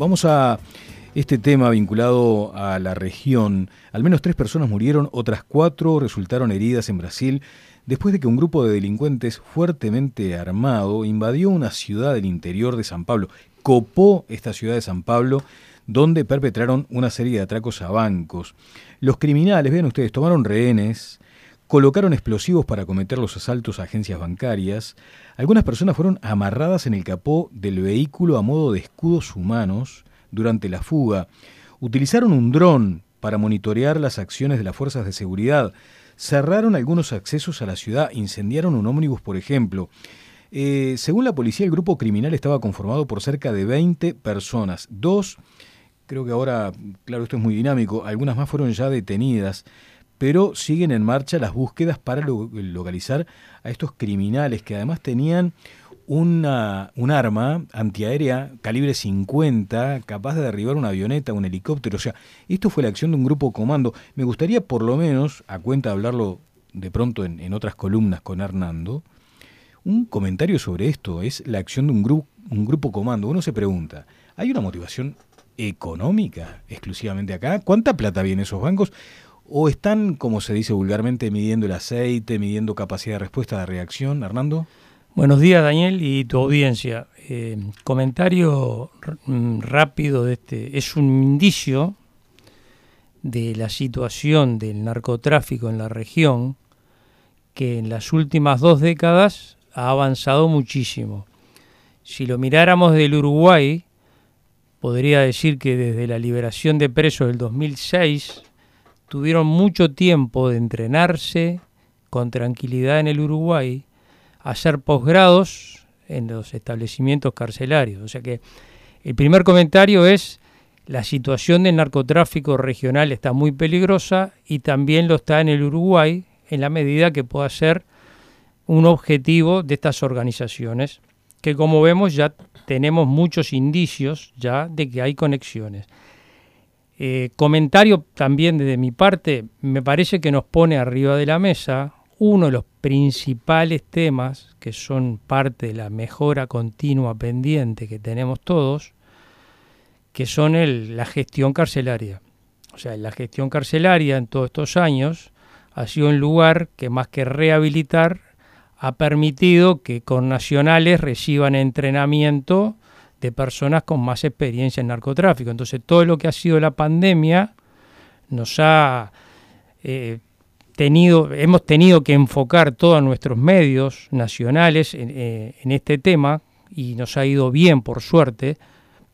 Vamos a este tema vinculado a la región. Al menos tres personas murieron, otras cuatro resultaron heridas en Brasil después de que un grupo de delincuentes fuertemente armado invadió una ciudad del interior de San Pablo, copó esta ciudad de San Pablo, donde perpetraron una serie de atracos a bancos. Los criminales, vean ustedes, tomaron rehenes, colocaron explosivos para cometer los asaltos a agencias bancarias, algunas personas fueron amarradas en el capó del vehículo a modo de escudos humanos durante la fuga, utilizaron un dron para monitorear las acciones de las fuerzas de seguridad, cerraron algunos accesos a la ciudad, incendiaron un ómnibus, por ejemplo. Eh, según la policía, el grupo criminal estaba conformado por cerca de 20 personas. Dos, creo que ahora, claro, esto es muy dinámico, algunas más fueron ya detenidas, pero siguen en marcha las búsquedas para localizar a estos criminales que además tenían una, un arma antiaérea calibre 50 capaz de derribar una avioneta, un helicóptero. O sea, esto fue la acción de un grupo comando. Me gustaría por lo menos, a cuenta de hablarlo de pronto en, otras columnas con Hernando, un comentario sobre esto. Es la acción de un, grupo un grupo comando. Uno se pregunta, ¿hay una motivación económica exclusivamente acá? ¿Cuánta plata viene esos bancos? ¿O están, como se dice vulgarmente, midiendo el aceite, midiendo capacidad de respuesta de reacción, Hernando? Buenos días, Daniel, y tu audiencia. Eh, comentario mm, rápido de este. Es un indicio de la situación del narcotráfico en la región que en las últimas dos décadas ha avanzado muchísimo. Si lo miráramos del Uruguay, podría decir que desde la liberación de presos del 2006 tuvieron mucho tiempo de entrenarse con tranquilidad en el Uruguay hacer posgrados en los establecimientos carcelarios. O sea que el primer comentario es la situación del narcotráfico regional está muy peligrosa y también lo está en el Uruguay en la medida que pueda ser un objetivo de estas organizaciones, que como vemos ya tenemos muchos indicios ya de que hay conexiones. Eh, comentario también desde mi parte, me parece que nos pone arriba de la mesa uno de los principales temas que son parte de la mejora continua pendiente que tenemos todos, que son la gestión carcelaria. O sea, la gestión carcelaria en todos estos años ha sido un lugar que más que rehabilitar ha permitido que con nacionales reciban entrenamiento de personas con más experiencia en narcotráfico. Entonces todo lo que ha sido la pandemia nos ha eh, hemos tenido que enfocar todos nuestros medios nacionales eh, en, este tema y nos ha ido bien, por suerte,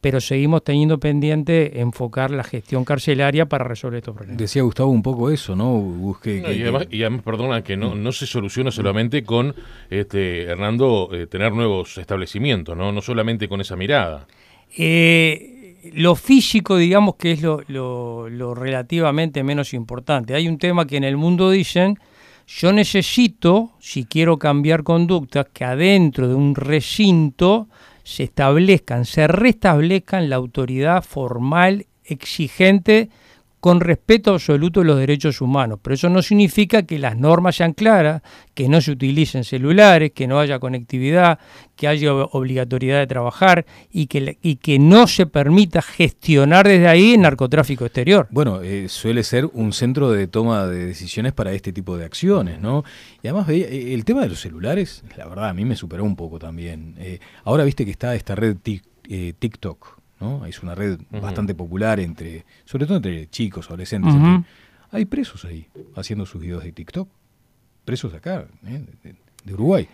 pero seguimos teniendo pendiente enfocar la gestión carcelaria para resolver estos problemas. Decía Gustavo un poco eso, ¿no? Busque, y, además, perdona, que no, no se soluciona solamente con, este, Hernando, eh, tener nuevos establecimientos, ¿no? No solamente con esa mirada. Eh, lo físico, digamos que es lo, lo, relativamente menos importante. Hay un tema que en el mundo dicen, yo necesito, si quiero cambiar conductas, que adentro de un recinto se establezcan, se restablezcan la autoridad formal exigente con respeto absoluto de los derechos humanos. Pero eso no significa que las normas sean claras, que no se utilicen celulares, que no haya conectividad, que haya obligatoriedad de trabajar y que, no se permita gestionar desde ahí el narcotráfico exterior. Bueno, eh, suele ser un centro de toma de decisiones para este tipo de acciones, ¿no? Y además eh, el tema de los celulares, la verdad, a mí me superó un poco también. Eh, ahora viste que está esta red TikTok, ¿no? Es una red bastante popular entre, sobre todo entre chicos, adolescentes. hay presos ahí haciendo sus videos de TikTok. Presos de acá, ¿eh? de, Uruguay.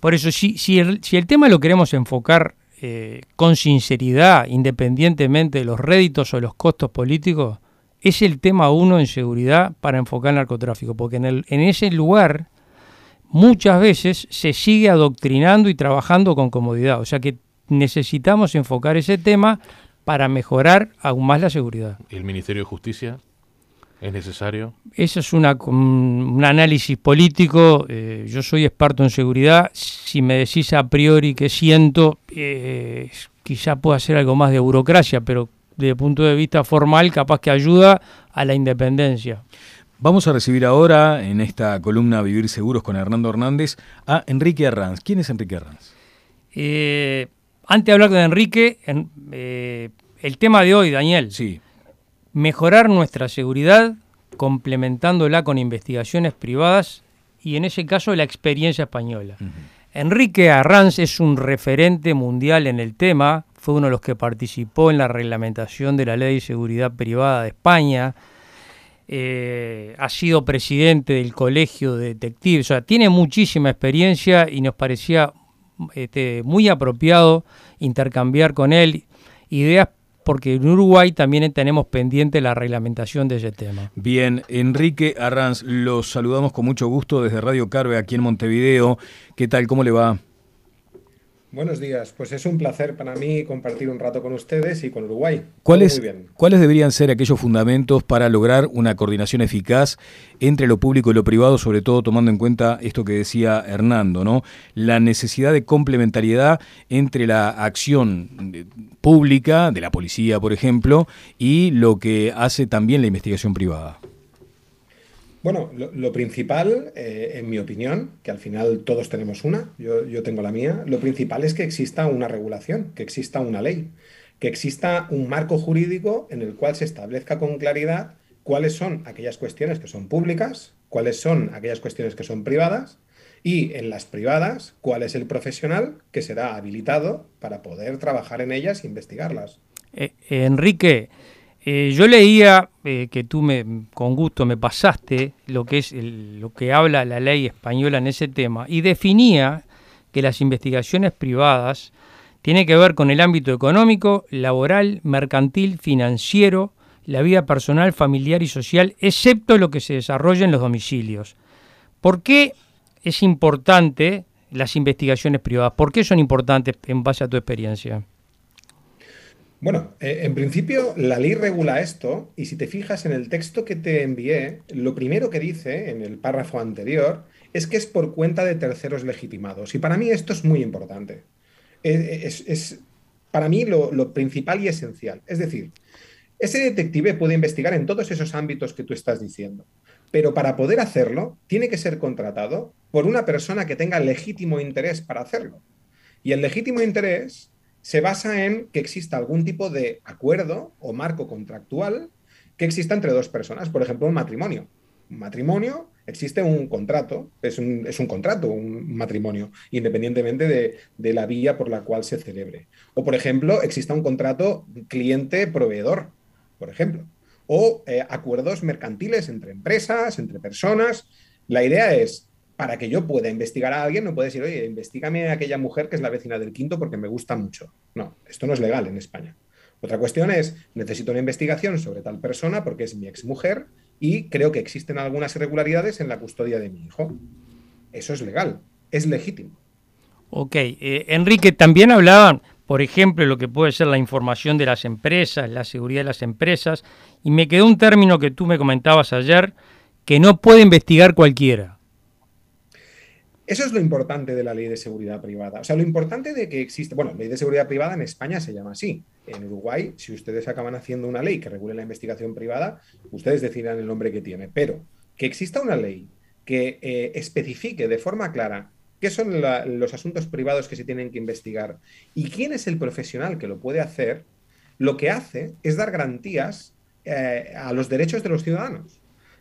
Por, eso, si, si, el, si el tema lo queremos enfocar eh, con sinceridad, independientemente de los réditos o los costos políticos, es el tema uno en seguridad para enfocar el narcotráfico, porque en, el, en ese lugar muchas veces se sigue adoctrinando y trabajando con comodidad. O sea que necesitamos enfocar ese tema para mejorar aún más la seguridad. ¿El Ministerio de Justicia es necesario? Eso es una, un análisis político. Eh, yo soy experto en seguridad. Si me decís a priori que siento, eh, quizá pueda ser algo más de burocracia, pero desde el punto de vista formal capaz que ayuda a la independencia. Vamos a recibir ahora en esta columna Vivir Seguros con Hernando Hernández a Enrique Arranz. ¿Quién es Enrique Arranz? Eh, antes de hablar de Enrique, eh, el tema de hoy, Daniel. Sí. Mejorar nuestra seguridad complementándola con investigaciones privadas y en ese caso la experiencia española. Enrique Arranz es un referente mundial en el tema, fue uno de los que participó en la reglamentación de la Ley de Seguridad Privada de España, eh, ha sido presidente del Colegio de Detectives, o sea, tiene muchísima experiencia y nos parecía este, muy apropiado intercambiar con él ideas porque en Uruguay también tenemos pendiente la reglamentación de ese tema. Bien, Enrique Arranz, los saludamos con mucho gusto desde Radio Carve aquí en Montevideo. ¿Qué tal? ¿Cómo le va? Buenos días, pues es un placer para mí compartir un rato con ustedes y con Uruguay. ¿Cuáles, ¿Cuáles deberían ser aquellos fundamentos para lograr una coordinación eficaz entre lo público y lo privado, sobre todo tomando en cuenta esto que decía Hernando, ¿no? La necesidad de complementariedad entre la acción pública, de la policía, por ejemplo, y lo que hace también la investigación privada. Bueno, lo, principal, eh, en mi opinión, que al final todos tenemos una, yo, tengo la mía, lo principal es que exista una regulación, que exista una ley, que exista un marco jurídico en el cual se establezca con claridad cuáles son aquellas cuestiones que son públicas, cuáles son aquellas cuestiones que son privadas y en las privadas cuál es el profesional que será habilitado para poder trabajar en ellas e investigarlas. Eh, Enrique, eh, yo leía eh, que tú me, con gusto me pasaste lo que es lo que habla la ley española en ese tema y definía que las investigaciones privadas tienen que ver con el ámbito económico, laboral, mercantil, financiero, la vida personal, familiar y social, excepto lo que se desarrolla en los domicilios. ¿Por qué es importante las investigaciones privadas? ¿Por qué son importantes en base a tu experiencia? Bueno, eh, en principio la ley regula esto y si te fijas en el texto que te envié, lo primero que dice en el párrafo anterior es que es por cuenta de terceros legitimados. Y para mí esto es muy importante. Es, para mí lo, lo principal y esencial. Es decir, ese detective puede investigar en todos esos ámbitos que tú estás diciendo, pero para poder hacerlo tiene que ser contratado por una persona que tenga legítimo interés para hacerlo. Y el legítimo interés se basa en que exista algún tipo de acuerdo o marco contractual que exista entre dos personas, por ejemplo, un matrimonio. Un matrimonio existe un contrato, es un, contrato, un matrimonio, independientemente de, la vía por la cual se celebre. O, por ejemplo, exista un contrato cliente-proveedor, por ejemplo. O eh, acuerdos mercantiles entre empresas, entre personas. La idea es, para que yo pueda investigar a alguien, no puede decir, oye, investigame a aquella mujer que es la vecina del quinto porque me gusta mucho. No, esto no es legal en España. Otra cuestión es, necesito una investigación sobre tal persona porque es mi exmujer y creo que existen algunas irregularidades en la custodia de mi hijo. Eso es legal, es legítimo. Ok, eh, Enrique, también hablaban, por ejemplo, lo que puede ser la información de las empresas, la seguridad de las empresas, y me quedó un término que tú me comentabas ayer, que no puede investigar cualquiera. Eso es lo importante de la ley de seguridad privada. O sea, lo importante de que existe, bueno, ley de seguridad privada en España se llama así. En Uruguay, si ustedes acaban haciendo una ley que regule la investigación privada, ustedes decidirán el nombre que tiene. Pero que exista una ley que eh, especifique de forma clara qué son los asuntos privados que se tienen que investigar y quién es el profesional que lo puede hacer, lo que hace es dar garantías eh, a los derechos de los ciudadanos.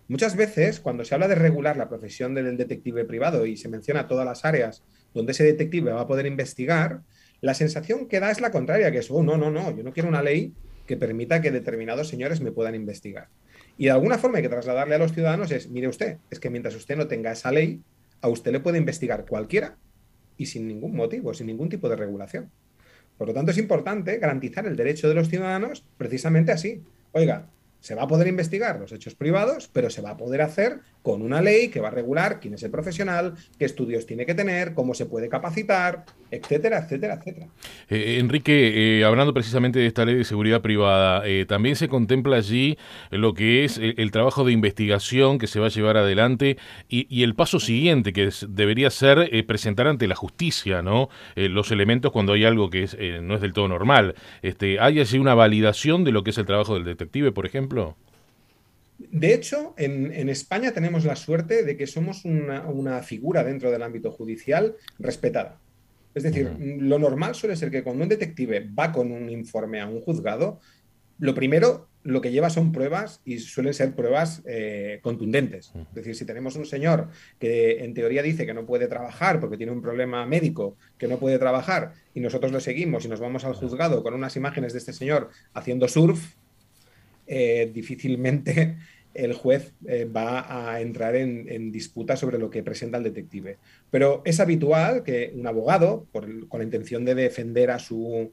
Muchas veces, cuando se habla de regular la profesión del detective privado y se menciona todas las áreas donde ese detective va a poder investigar, la sensación que da es la contraria, que es, oh, no, no, no, yo no quiero una ley que permita que determinados señores me puedan investigar. Y de alguna forma hay que trasladarle a los ciudadanos es, mire usted, es que mientras usted no tenga esa ley, a usted le puede investigar cualquiera y sin ningún motivo, sin ningún tipo de regulación. Por lo tanto, es importante garantizar el derecho de los ciudadanos precisamente así. Oiga, se va a poder investigar los hechos privados, pero se va a poder hacer con una ley que va a regular quién es el profesional, qué estudios tiene que tener, cómo se puede capacitar, etcétera, etcétera, etcétera. Eh, Enrique, eh, hablando precisamente de esta ley de seguridad privada, eh, también se contempla allí lo que es el, trabajo de investigación que se va a llevar adelante y, el paso siguiente, que debería ser presentar ante la justicia ¿no? los elementos cuando hay algo que no es del todo normal. Este, ¿Hay allí una validación de lo que es el trabajo del detective, por ejemplo? De hecho, en, España tenemos la suerte de que somos una, figura dentro del ámbito judicial respetada. Es decir, lo normal suele ser que cuando un detective va con un informe a un juzgado, lo primero, lo que lleva son pruebas y suelen ser pruebas eh, contundentes. Es decir, si tenemos un señor que en teoría dice que no puede trabajar porque tiene un problema médico, que no puede trabajar, y nosotros lo seguimos y nos vamos al juzgado con unas imágenes de este señor haciendo surf, eh, difícilmente el juez eh, va a entrar en, disputa sobre lo que presenta el detective. Pero es habitual que un abogado, con la intención de defender a su,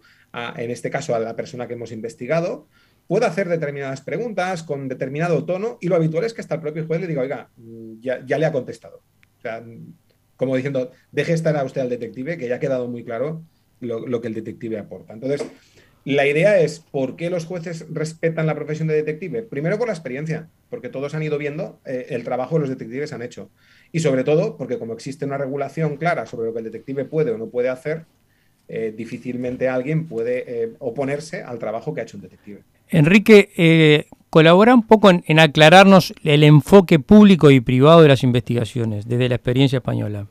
en este caso a la persona que hemos investigado, pueda hacer determinadas preguntas con determinado tono y lo habitual es que hasta el propio juez le diga, oiga, mm, ya, le ha contestado. O sea, como diciendo, deje estar a usted al detective, que ya ha quedado muy claro lo, lo que el detective aporta. Entonces, la idea es, ¿por qué los jueces respetan la profesión de detective? Primero por la experiencia, porque todos han ido viendo eh, el trabajo que los detectives han hecho. Y sobre todo porque como existe una regulación clara sobre lo que el detective puede o no puede hacer, eh, difícilmente alguien puede eh, oponerse al trabajo que ha hecho un detective. Enrique, colabora un poco en aclararnos el enfoque público y privado de las investigaciones desde la experiencia española.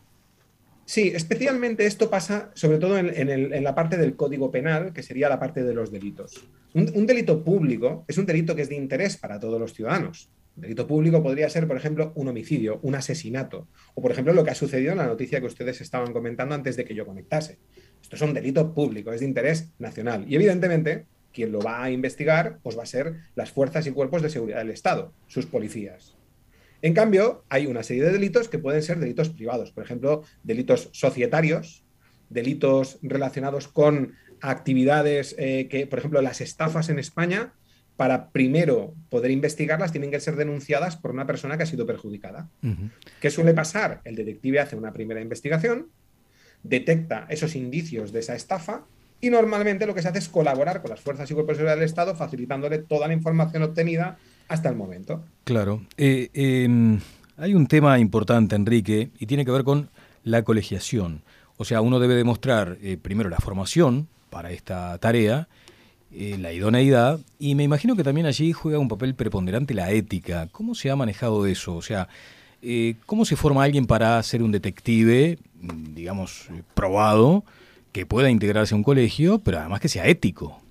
Sí, especialmente esto pasa sobre todo en, la parte del código penal, que sería la parte de los delitos. Un, delito público es un delito que es de interés para todos los ciudadanos. Un delito público podría ser, por ejemplo, un homicidio, un asesinato, o por ejemplo lo que ha sucedido en la noticia que ustedes estaban comentando antes de que yo conectase. Esto es un delito público, es de interés nacional. Y evidentemente, quien lo va a investigar pues va a ser las fuerzas y cuerpos de seguridad del Estado, sus policías. En cambio, hay una serie de delitos que pueden ser delitos privados, por ejemplo, delitos societarios, delitos relacionados con actividades eh, que, por ejemplo, las estafas en España, para primero poder investigarlas, tienen que ser denunciadas por una persona que ha sido perjudicada. ¿Qué suele pasar? El detective hace una primera investigación, detecta esos indicios de esa estafa y normalmente lo que se hace es colaborar con las fuerzas y cuerpos de seguridad del Estado, facilitándole toda la información obtenida hasta el momento. Claro. Eh, em, hay un tema importante, Enrique, y tiene que ver con la colegiación. O sea, uno debe demostrar eh, primero la formación para esta tarea, eh, la idoneidad, y me imagino que también allí juega un papel preponderante la ética. ¿Cómo se ha manejado eso? O sea, ¿cómo se forma alguien para ser un detective, digamos, probado, que pueda integrarse a un colegio, pero además que sea ético?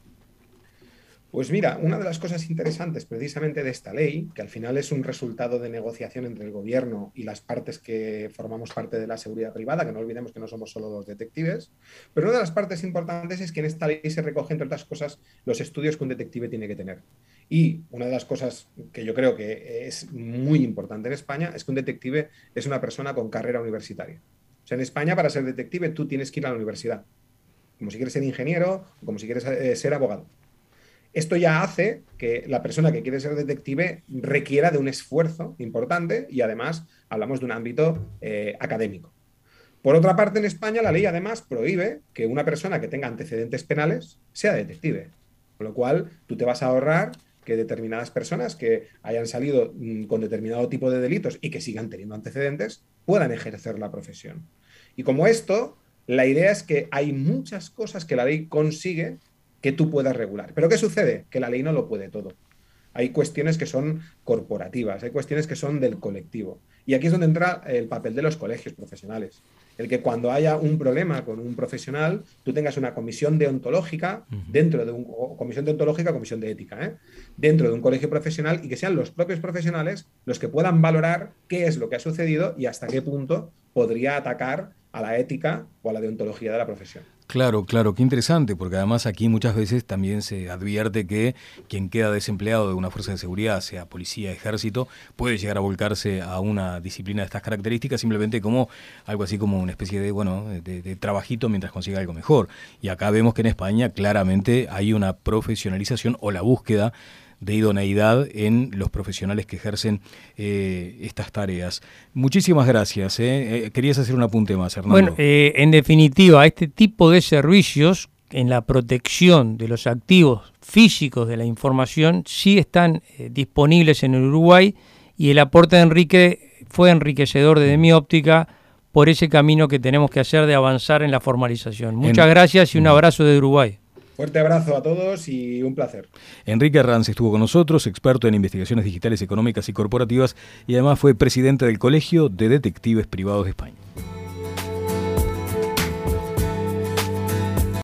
Pues mira, una de las cosas interesantes precisamente de esta ley, que al final es un resultado de negociación entre el gobierno y las partes que formamos parte de la seguridad privada, que no olvidemos que no somos solo los detectives, pero una de las partes importantes es que en esta ley se recogen, entre otras cosas, los estudios que un detective tiene que tener. Y una de las cosas que yo creo que es muy importante en España es que un detective es una persona con carrera universitaria. O sea, en España para ser detective tú tienes que ir a la universidad, como si quieres ser ingeniero o como si quieres eh, ser abogado. Esto ya hace que la persona que quiere ser detective requiera de un esfuerzo importante y además hablamos de un ámbito eh, académico. Por otra parte, en España la ley además prohíbe que una persona que tenga antecedentes penales sea detective, con lo cual tú te vas a ahorrar que determinadas personas que hayan salido mm, con determinado tipo de delitos y que sigan teniendo antecedentes puedan ejercer la profesión. Y como esto, la idea es que hay muchas cosas que la ley consigue que tú puedas regular. Pero ¿qué sucede? Que la ley no lo puede todo. Hay cuestiones que son corporativas, hay cuestiones que son del colectivo. Y aquí es donde entra el papel de los colegios profesionales. El que cuando haya un problema con un profesional, tú tengas una comisión deontológica dentro de un comisión deontológica, comisión de ética, ¿eh? dentro de un colegio profesional y que sean los propios profesionales los que puedan valorar qué es lo que ha sucedido y hasta qué punto podría atacar a la ética o a la deontología de la profesión. Claro, claro, qué interesante, porque además aquí muchas veces también se advierte que quien queda desempleado de una fuerza de seguridad, sea policía, ejército, puede llegar a volcarse a una disciplina de estas características simplemente como algo así como una especie de, bueno, de, trabajito mientras consiga algo mejor. Y acá vemos que en España claramente hay una profesionalización o la búsqueda de idoneidad en los profesionales que ejercen eh, estas tareas. Muchísimas gracias. Eh. Eh, querías hacer un apunte más, Hernando. Bueno, en definitiva, este tipo de servicios en la protección de los activos físicos de la información sí están disponibles en Uruguay y el aporte de Enrique fue enriquecedor desde mi óptica por ese camino que tenemos que hacer de avanzar en la formalización. Muchas gracias y un abrazo de Uruguay. Fuerte abrazo a todos y un placer. Enrique Arranz estuvo con nosotros, experto en investigaciones digitales económicas y corporativas y además fue presidente del Colegio de Detectives Privados de España.